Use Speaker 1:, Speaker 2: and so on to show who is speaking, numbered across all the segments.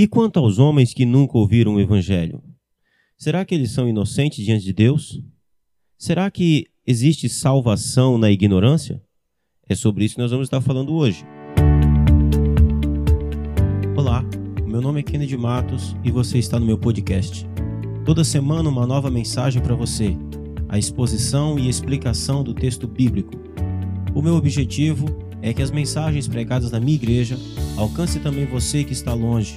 Speaker 1: E quanto aos homens que nunca ouviram o Evangelho? Será que eles são inocentes diante de Deus? Será que existe salvação na ignorância? É sobre isso que nós vamos estar falando hoje. Olá, meu nome é Kennedy Matos e você está no meu podcast. Toda semana uma nova mensagem para você, a exposição e explicação do texto bíblico. O meu objetivo é que as mensagens pregadas na minha igreja alcancem também você que está longe.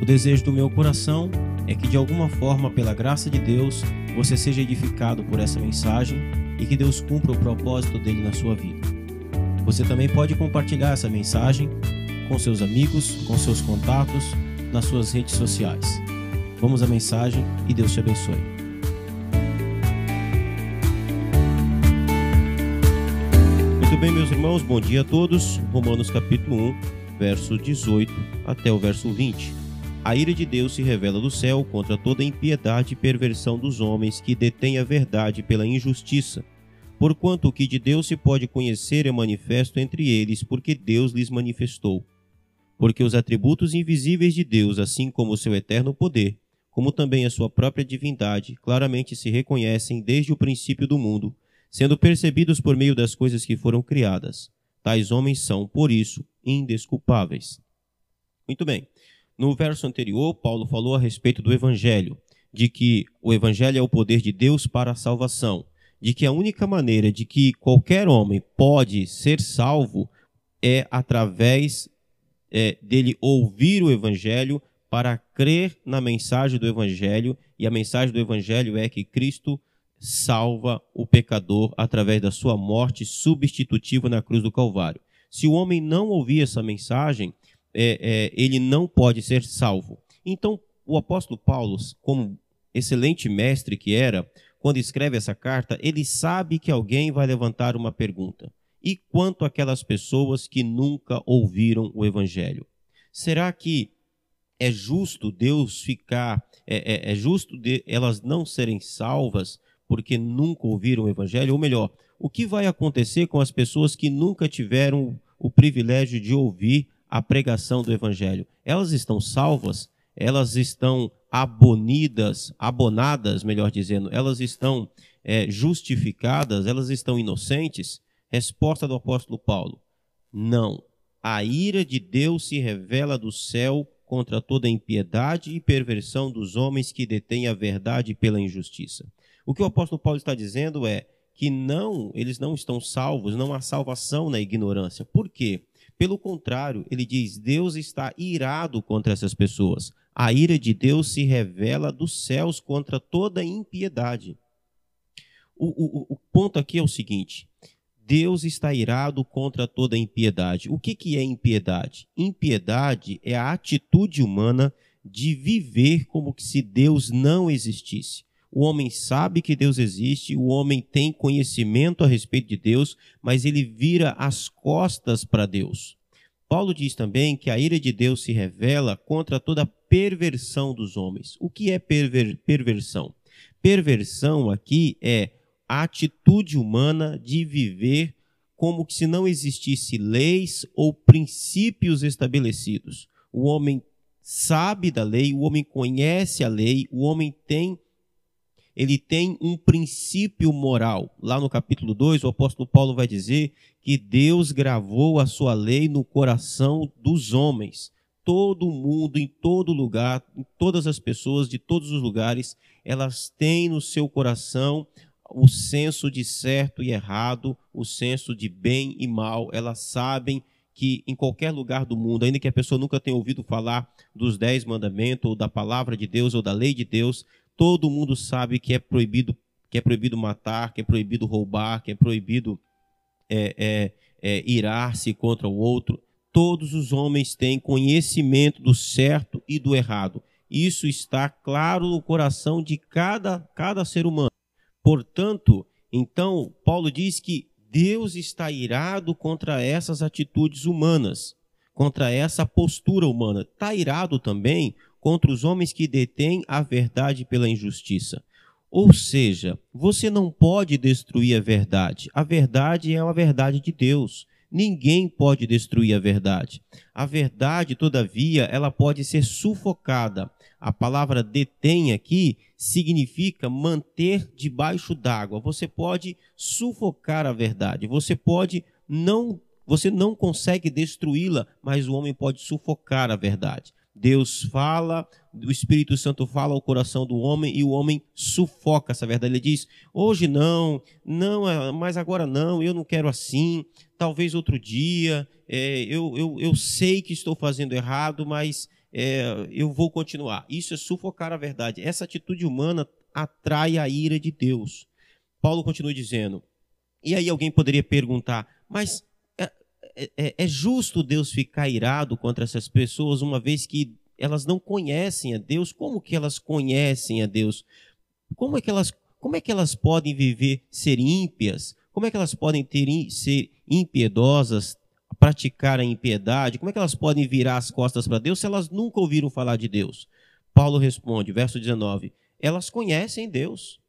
Speaker 1: O desejo do meu coração é que de alguma forma, pela graça de Deus, você seja edificado por essa mensagem e que Deus cumpra o propósito dele na sua vida. Você também pode compartilhar essa mensagem com seus amigos, com seus contatos, nas suas redes sociais. Vamos à mensagem e Deus te abençoe. Muito bem, meus irmãos, bom dia a todos. Romanos capítulo 1, verso 18 até o verso 20. A ira de Deus se revela do céu contra toda impiedade e perversão dos homens que detêm a verdade pela injustiça. Porquanto o que de Deus se pode conhecer é manifesto entre eles, porque Deus lhes manifestou. Porque os atributos invisíveis de Deus, assim como o seu eterno poder, como também a sua própria divindade, claramente se reconhecem desde o princípio do mundo sendo percebidos por meio das coisas que foram criadas. Tais homens são, por isso, indesculpáveis. Muito bem. No verso anterior, Paulo falou a respeito do Evangelho, de que o Evangelho é o poder de Deus para a salvação, de que a única maneira de que qualquer homem pode ser salvo é através é, dele ouvir o Evangelho para crer na mensagem do Evangelho, e a mensagem do Evangelho é que Cristo salva o pecador através da sua morte substitutiva na cruz do Calvário. Se o homem não ouvir essa mensagem, é, é, ele não pode ser salvo. Então, o apóstolo Paulo, como excelente mestre que era, quando escreve essa carta, ele sabe que alguém vai levantar uma pergunta. E quanto aquelas pessoas que nunca ouviram o Evangelho? Será que é justo Deus ficar, é, é, é justo de, elas não serem salvas porque nunca ouviram o Evangelho? Ou melhor, o que vai acontecer com as pessoas que nunca tiveram o privilégio de ouvir a pregação do Evangelho? Elas estão salvas? Elas estão abonidas, abonadas, melhor dizendo, elas estão é, justificadas? Elas estão inocentes? Resposta do apóstolo Paulo: Não. A ira de Deus se revela do céu contra toda impiedade e perversão dos homens que detêm a verdade pela injustiça. O que o apóstolo Paulo está dizendo é que não, eles não estão salvos, não há salvação na ignorância. Por quê? Pelo contrário, ele diz: Deus está irado contra essas pessoas. A ira de Deus se revela dos céus contra toda impiedade. O, o, o ponto aqui é o seguinte: Deus está irado contra toda impiedade. O que, que é impiedade? Impiedade é a atitude humana de viver como se Deus não existisse o homem sabe que Deus existe, o homem tem conhecimento a respeito de Deus, mas ele vira as costas para Deus. Paulo diz também que a ira de Deus se revela contra toda perversão dos homens. O que é perver perversão? Perversão aqui é a atitude humana de viver como se não existisse leis ou princípios estabelecidos. O homem sabe da lei, o homem conhece a lei, o homem tem ele tem um princípio moral. Lá no capítulo 2, o apóstolo Paulo vai dizer que Deus gravou a sua lei no coração dos homens. Todo mundo, em todo lugar, em todas as pessoas de todos os lugares, elas têm no seu coração o senso de certo e errado, o senso de bem e mal. Elas sabem que em qualquer lugar do mundo, ainda que a pessoa nunca tenha ouvido falar dos dez mandamentos, ou da palavra de Deus, ou da lei de Deus, Todo mundo sabe que é proibido, que é proibido matar, que é proibido roubar, que é proibido é, é, é, irar-se contra o outro. Todos os homens têm conhecimento do certo e do errado. Isso está claro no coração de cada, cada ser humano. Portanto, então, Paulo diz que Deus está irado contra essas atitudes humanas, contra essa postura humana. Está irado também contra os homens que detêm a verdade pela injustiça. Ou seja, você não pode destruir a verdade. A verdade é a verdade de Deus. Ninguém pode destruir a verdade. A verdade, todavia, ela pode ser sufocada. A palavra detém aqui significa manter debaixo d'água. Você pode sufocar a verdade. Você pode não você não consegue destruí-la, mas o homem pode sufocar a verdade. Deus fala, o Espírito Santo fala ao coração do homem e o homem sufoca essa verdade. Ele diz: hoje não, não, é, mas agora não, eu não quero assim, talvez outro dia, é, eu, eu, eu sei que estou fazendo errado, mas é, eu vou continuar. Isso é sufocar a verdade. Essa atitude humana atrai a ira de Deus. Paulo continua dizendo. E aí alguém poderia perguntar, mas é, é, é justo Deus ficar irado contra essas pessoas, uma vez que elas não conhecem a Deus? Como que elas conhecem a Deus? Como é que elas, como é que elas podem viver, ser ímpias? Como é que elas podem ter, ser impiedosas, praticar a impiedade? Como é que elas podem virar as costas para Deus se elas nunca ouviram falar de Deus? Paulo responde, verso 19: Elas conhecem Deus.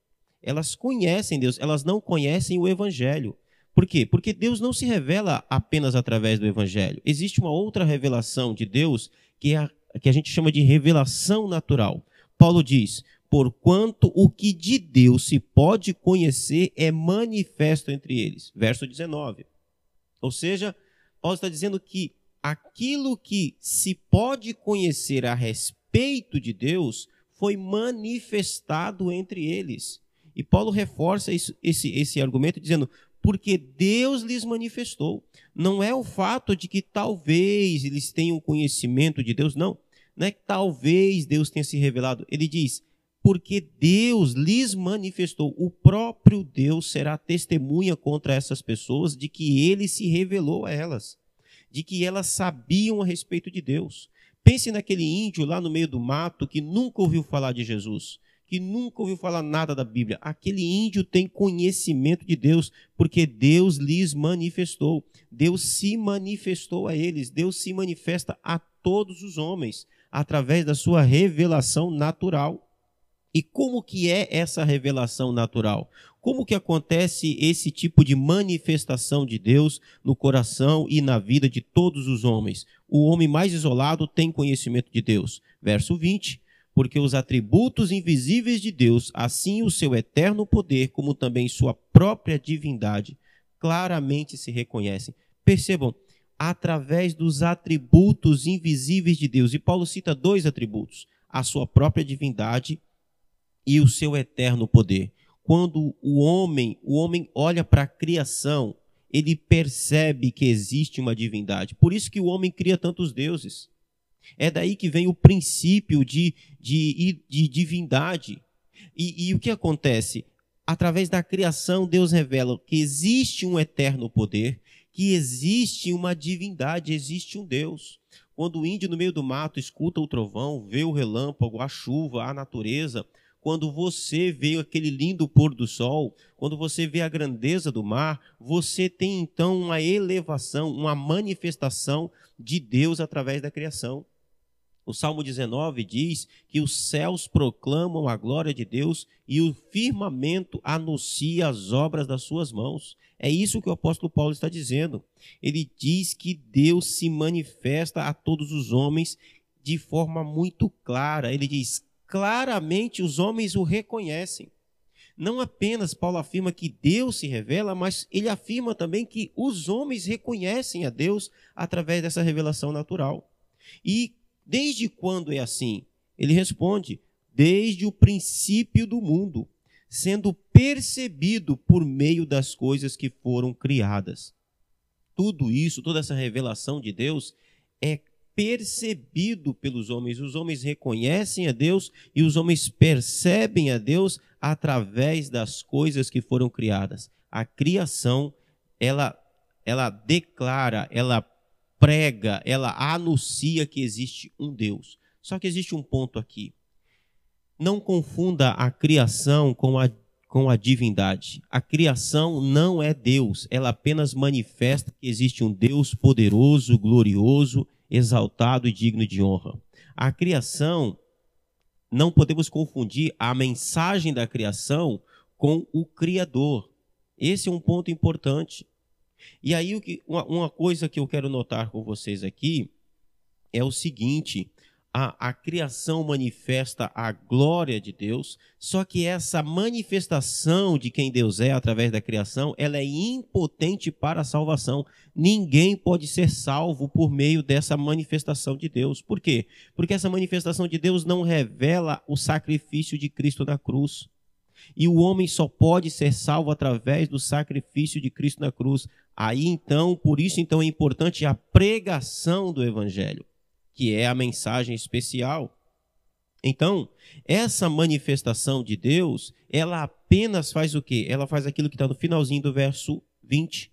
Speaker 1: Elas conhecem Deus, elas não conhecem o Evangelho. Por quê? Porque Deus não se revela apenas através do Evangelho. Existe uma outra revelação de Deus que, é a, que a gente chama de revelação natural. Paulo diz: Porquanto o que de Deus se pode conhecer é manifesto entre eles. Verso 19. Ou seja, Paulo está dizendo que aquilo que se pode conhecer a respeito de Deus foi manifestado entre eles. E Paulo reforça isso, esse, esse argumento dizendo: porque Deus lhes manifestou. Não é o fato de que talvez eles tenham conhecimento de Deus, não. Não é que talvez Deus tenha se revelado. Ele diz, porque Deus lhes manifestou. O próprio Deus será testemunha contra essas pessoas de que ele se revelou a elas, de que elas sabiam a respeito de Deus. Pense naquele índio lá no meio do mato que nunca ouviu falar de Jesus que nunca ouviu falar nada da Bíblia. Aquele índio tem conhecimento de Deus, porque Deus lhes manifestou. Deus se manifestou a eles. Deus se manifesta a todos os homens através da sua revelação natural. E como que é essa revelação natural? Como que acontece esse tipo de manifestação de Deus no coração e na vida de todos os homens? O homem mais isolado tem conhecimento de Deus. Verso 20 porque os atributos invisíveis de Deus, assim o seu eterno poder, como também sua própria divindade, claramente se reconhecem. Percebam, através dos atributos invisíveis de Deus. E Paulo cita dois atributos: a sua própria divindade e o seu eterno poder. Quando o homem, o homem olha para a criação, ele percebe que existe uma divindade. Por isso que o homem cria tantos deuses. É daí que vem o princípio de, de, de divindade. E, e o que acontece? Através da criação, Deus revela que existe um eterno poder, que existe uma divindade, existe um Deus. Quando o índio no meio do mato escuta o trovão, vê o relâmpago, a chuva, a natureza, quando você vê aquele lindo pôr do sol, quando você vê a grandeza do mar, você tem então uma elevação, uma manifestação de Deus através da criação. O Salmo 19 diz que os céus proclamam a glória de Deus e o firmamento anuncia as obras das suas mãos. É isso que o apóstolo Paulo está dizendo. Ele diz que Deus se manifesta a todos os homens de forma muito clara. Ele diz: claramente os homens o reconhecem. Não apenas Paulo afirma que Deus se revela, mas ele afirma também que os homens reconhecem a Deus através dessa revelação natural. E Desde quando é assim? Ele responde: desde o princípio do mundo, sendo percebido por meio das coisas que foram criadas. Tudo isso, toda essa revelação de Deus é percebido pelos homens. Os homens reconhecem a Deus e os homens percebem a Deus através das coisas que foram criadas. A criação, ela ela declara, ela prega, ela anuncia que existe um Deus. Só que existe um ponto aqui. Não confunda a criação com a, com a divindade. A criação não é Deus, ela apenas manifesta que existe um Deus poderoso, glorioso, exaltado e digno de honra. A criação, não podemos confundir a mensagem da criação com o Criador. Esse é um ponto importante. E aí uma coisa que eu quero notar com vocês aqui é o seguinte: a, a, criação manifesta a glória de Deus, só que essa manifestação de quem Deus é através da criação, ela é impotente para a salvação. Ninguém pode ser salvo por meio dessa manifestação de Deus. Por quê? Porque essa manifestação de Deus não revela o sacrifício de Cristo na cruz. E o homem só pode ser salvo através do sacrifício de Cristo na cruz. Aí então, por isso então é importante a pregação do evangelho que é a mensagem especial. Então, essa manifestação de Deus, ela apenas faz o quê? Ela faz aquilo que está no finalzinho do verso 20.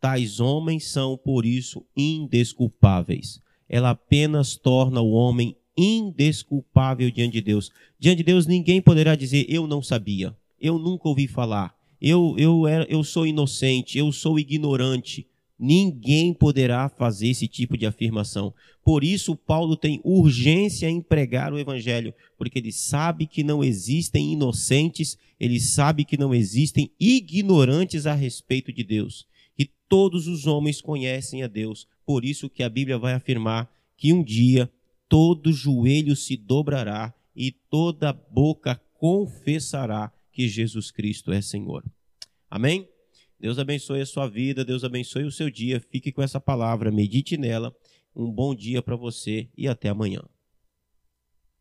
Speaker 1: Tais homens são, por isso, indesculpáveis. Ela apenas torna o homem indesculpável diante de Deus. Diante de Deus, ninguém poderá dizer: Eu não sabia, eu nunca ouvi falar, eu, eu, era, eu sou inocente, eu sou ignorante. Ninguém poderá fazer esse tipo de afirmação. Por isso, Paulo tem urgência em pregar o evangelho, porque ele sabe que não existem inocentes, ele sabe que não existem ignorantes a respeito de Deus. E todos os homens conhecem a Deus. Por isso que a Bíblia vai afirmar que um dia todo joelho se dobrará e toda boca confessará que Jesus Cristo é Senhor. Amém? Deus abençoe a sua vida, Deus abençoe o seu dia. Fique com essa palavra, medite nela. Um bom dia para você e até amanhã.